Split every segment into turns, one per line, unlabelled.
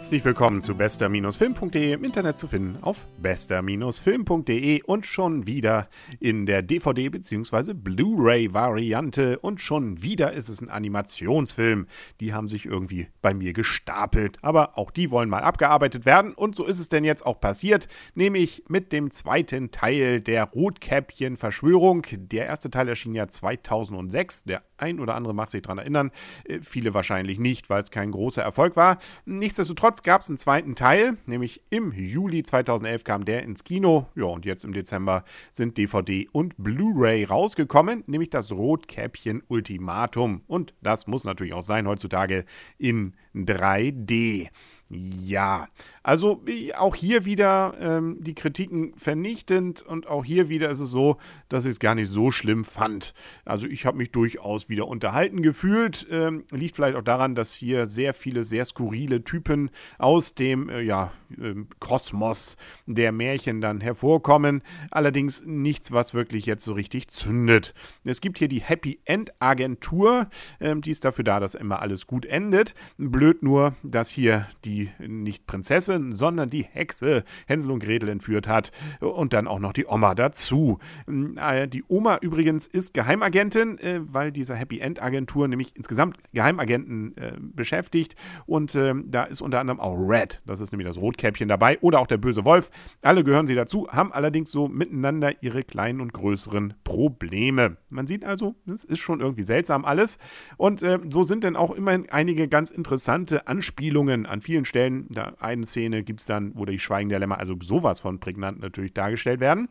Herzlich willkommen zu bester-film.de im Internet zu finden auf bester-film.de und schon wieder in der DVD- bzw. Blu-ray-Variante und schon wieder ist es ein Animationsfilm. Die haben sich irgendwie bei mir gestapelt, aber auch die wollen mal abgearbeitet werden und so ist es denn jetzt auch passiert, nämlich mit dem zweiten Teil der Rotkäppchen-Verschwörung. Der erste Teil erschien ja 2006, der ein oder andere macht sich daran erinnern, äh, viele wahrscheinlich nicht, weil es kein großer Erfolg war. Nichtsdestotrotz gab es einen zweiten Teil, nämlich im Juli 2011 kam der ins Kino. Ja, und jetzt im Dezember sind DVD und Blu-ray rausgekommen, nämlich das Rotkäppchen Ultimatum. Und das muss natürlich auch sein heutzutage in 3D. Ja, also auch hier wieder ähm, die Kritiken vernichtend und auch hier wieder ist es so, dass ich es gar nicht so schlimm fand. Also ich habe mich durchaus wieder unterhalten gefühlt. Ähm, liegt vielleicht auch daran, dass hier sehr viele sehr skurrile Typen aus dem äh, ja, äh, Kosmos der Märchen dann hervorkommen. Allerdings nichts, was wirklich jetzt so richtig zündet. Es gibt hier die Happy End Agentur, ähm, die ist dafür da, dass immer alles gut endet. Blöd nur, dass hier die nicht Prinzessin, sondern die Hexe Hänsel und Gretel entführt hat und dann auch noch die Oma dazu. Mm, äh, die Oma übrigens ist Geheimagentin, äh, weil diese Happy End Agentur nämlich insgesamt Geheimagenten äh, beschäftigt und ähm, da ist unter anderem auch Red, das ist nämlich das Rotkäppchen dabei oder auch der böse Wolf. Alle gehören sie dazu, haben allerdings so miteinander ihre kleinen und größeren Probleme. Man sieht also, es ist schon irgendwie seltsam alles und so sind dann auch immerhin einige ganz interessante Anspielungen an vielen Stellen. Da eine Szene gibt es dann, wo die Schweigen der Lämmer, also sowas von prägnant natürlich dargestellt werden.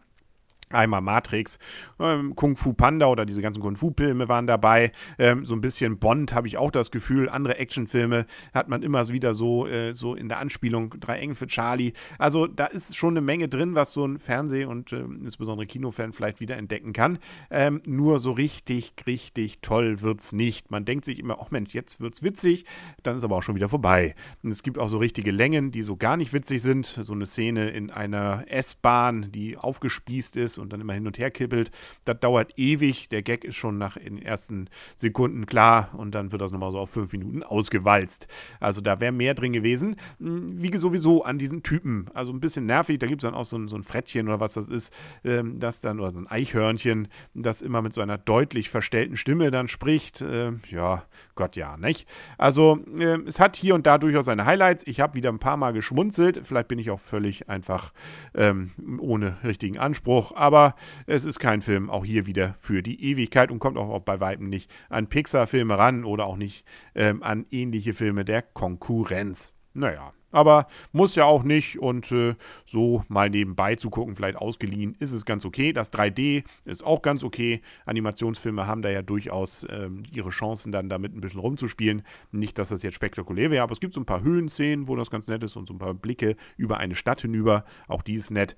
Einmal Matrix, ähm, Kung Fu Panda oder diese ganzen Kung Fu-Filme waren dabei. Ähm, so ein bisschen Bond habe ich auch das Gefühl. Andere Actionfilme hat man immer wieder so, äh, so in der Anspielung Drei Engel für Charlie. Also da ist schon eine Menge drin, was so ein Fernseh- und äh, insbesondere Kinofan vielleicht wieder entdecken kann. Ähm, nur so richtig, richtig toll wird es nicht. Man denkt sich immer, oh Mensch, jetzt wird es witzig, dann ist aber auch schon wieder vorbei. Und es gibt auch so richtige Längen, die so gar nicht witzig sind. So eine Szene in einer S-Bahn, die aufgespießt ist und dann immer hin und her kippelt. Das dauert ewig. Der Gag ist schon nach den ersten Sekunden klar und dann wird das nochmal so auf fünf Minuten ausgewalzt. Also da wäre mehr drin gewesen. Hm, wie sowieso an diesen Typen. Also ein bisschen nervig. Da gibt es dann auch so ein, so ein Frettchen oder was das ist, ähm, das dann, oder so ein Eichhörnchen, das immer mit so einer deutlich verstellten Stimme dann spricht. Äh, ja, Gott ja, nicht? Also äh, es hat hier und da durchaus seine Highlights. Ich habe wieder ein paar Mal geschmunzelt. Vielleicht bin ich auch völlig einfach ähm, ohne richtigen Anspruch. Aber aber es ist kein Film, auch hier wieder für die Ewigkeit und kommt auch bei Weitem nicht an Pixar-Filme ran oder auch nicht ähm, an ähnliche Filme der Konkurrenz. Naja, aber muss ja auch nicht und äh, so mal nebenbei zu gucken, vielleicht ausgeliehen, ist es ganz okay. Das 3D ist auch ganz okay. Animationsfilme haben da ja durchaus ähm, ihre Chancen, dann damit ein bisschen rumzuspielen. Nicht, dass das jetzt spektakulär wäre, aber es gibt so ein paar Höhenszenen, wo das ganz nett ist und so ein paar Blicke über eine Stadt hinüber. Auch die ist nett.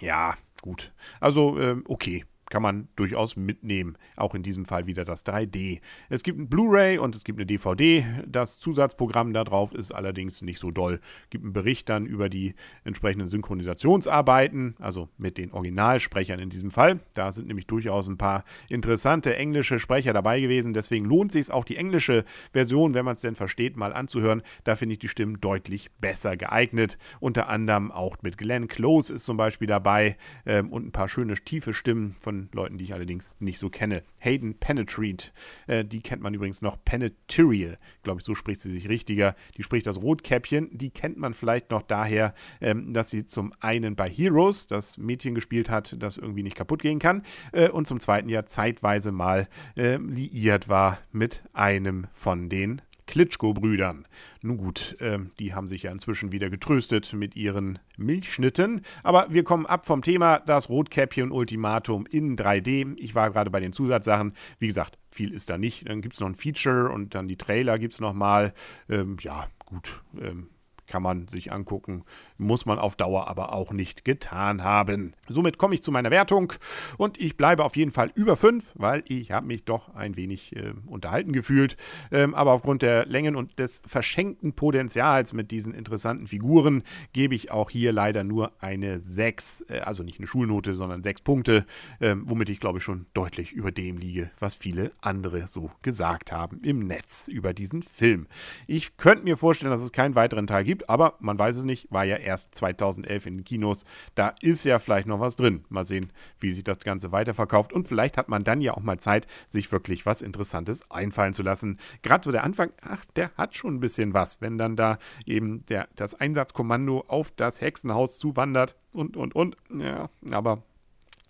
Ja, gut. Also, äh, okay. Kann man durchaus mitnehmen. Auch in diesem Fall wieder das 3D. Es gibt ein Blu-ray und es gibt eine DVD. Das Zusatzprogramm da drauf ist allerdings nicht so doll. Es gibt einen Bericht dann über die entsprechenden Synchronisationsarbeiten, also mit den Originalsprechern in diesem Fall. Da sind nämlich durchaus ein paar interessante englische Sprecher dabei gewesen. Deswegen lohnt sich auch die englische Version, wenn man es denn versteht, mal anzuhören. Da finde ich die Stimmen deutlich besser geeignet. Unter anderem auch mit Glenn Close ist zum Beispiel dabei ähm, und ein paar schöne tiefe Stimmen von von Leuten, die ich allerdings nicht so kenne. Hayden Penetrate, äh, die kennt man übrigens noch. Peneterial, glaube ich, so spricht sie sich richtiger. Die spricht das Rotkäppchen. Die kennt man vielleicht noch daher, ähm, dass sie zum einen bei Heroes das Mädchen gespielt hat, das irgendwie nicht kaputt gehen kann, äh, und zum zweiten ja zeitweise mal äh, liiert war mit einem von den Klitschko-Brüdern. Nun gut, äh, die haben sich ja inzwischen wieder getröstet mit ihren Milchschnitten. Aber wir kommen ab vom Thema, das Rotkäppchen-Ultimatum in 3D. Ich war gerade bei den Zusatzsachen. Wie gesagt, viel ist da nicht. Dann gibt es noch ein Feature und dann die Trailer gibt es nochmal. Ähm, ja, gut. Ähm, kann man sich angucken. Muss man auf Dauer aber auch nicht getan haben. Somit komme ich zu meiner Wertung und ich bleibe auf jeden Fall über 5, weil ich habe mich doch ein wenig äh, unterhalten gefühlt. Ähm, aber aufgrund der Längen und des verschenkten Potenzials mit diesen interessanten Figuren gebe ich auch hier leider nur eine 6, äh, also nicht eine Schulnote, sondern 6 Punkte, äh, womit ich glaube ich schon deutlich über dem liege, was viele andere so gesagt haben im Netz über diesen Film. Ich könnte mir vorstellen, dass es keinen weiteren Teil gibt, aber man weiß es nicht, war ja erst 2011 in den Kinos. Da ist ja vielleicht noch was drin. Mal sehen, wie sich das Ganze weiterverkauft und vielleicht hat man dann ja auch mal Zeit, sich wirklich was Interessantes einfallen zu lassen. Gerade so der Anfang, ach, der hat schon ein bisschen was, wenn dann da eben der, das Einsatzkommando auf das Hexenhaus zuwandert und, und, und. Ja, aber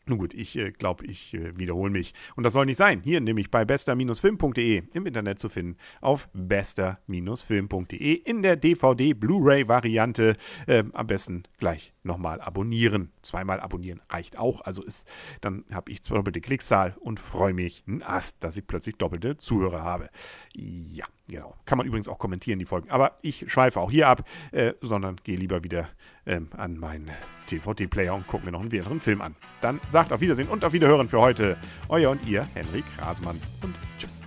nun gut, ich äh, glaube, ich äh, wiederhole mich. Und das soll nicht sein. Hier nämlich bei bester-film.de im Internet zu finden. Auf bester-film.de in der DVD-Blu-ray-Variante. Äh, am besten gleich nochmal abonnieren. Zweimal abonnieren reicht auch. Also ist, dann habe ich doppelte Klickzahl und freue mich ein Ast, dass ich plötzlich doppelte Zuhörer habe. Ja, genau. Kann man übrigens auch kommentieren, die Folgen. Aber ich schweife auch hier ab, äh, sondern gehe lieber wieder ähm, an meinen DVD-Player und gucke mir noch einen weiteren Film an. Dann sagt auf Wiedersehen und auf Wiederhören für heute. Euer und ihr, Henrik Rasmann. Und tschüss.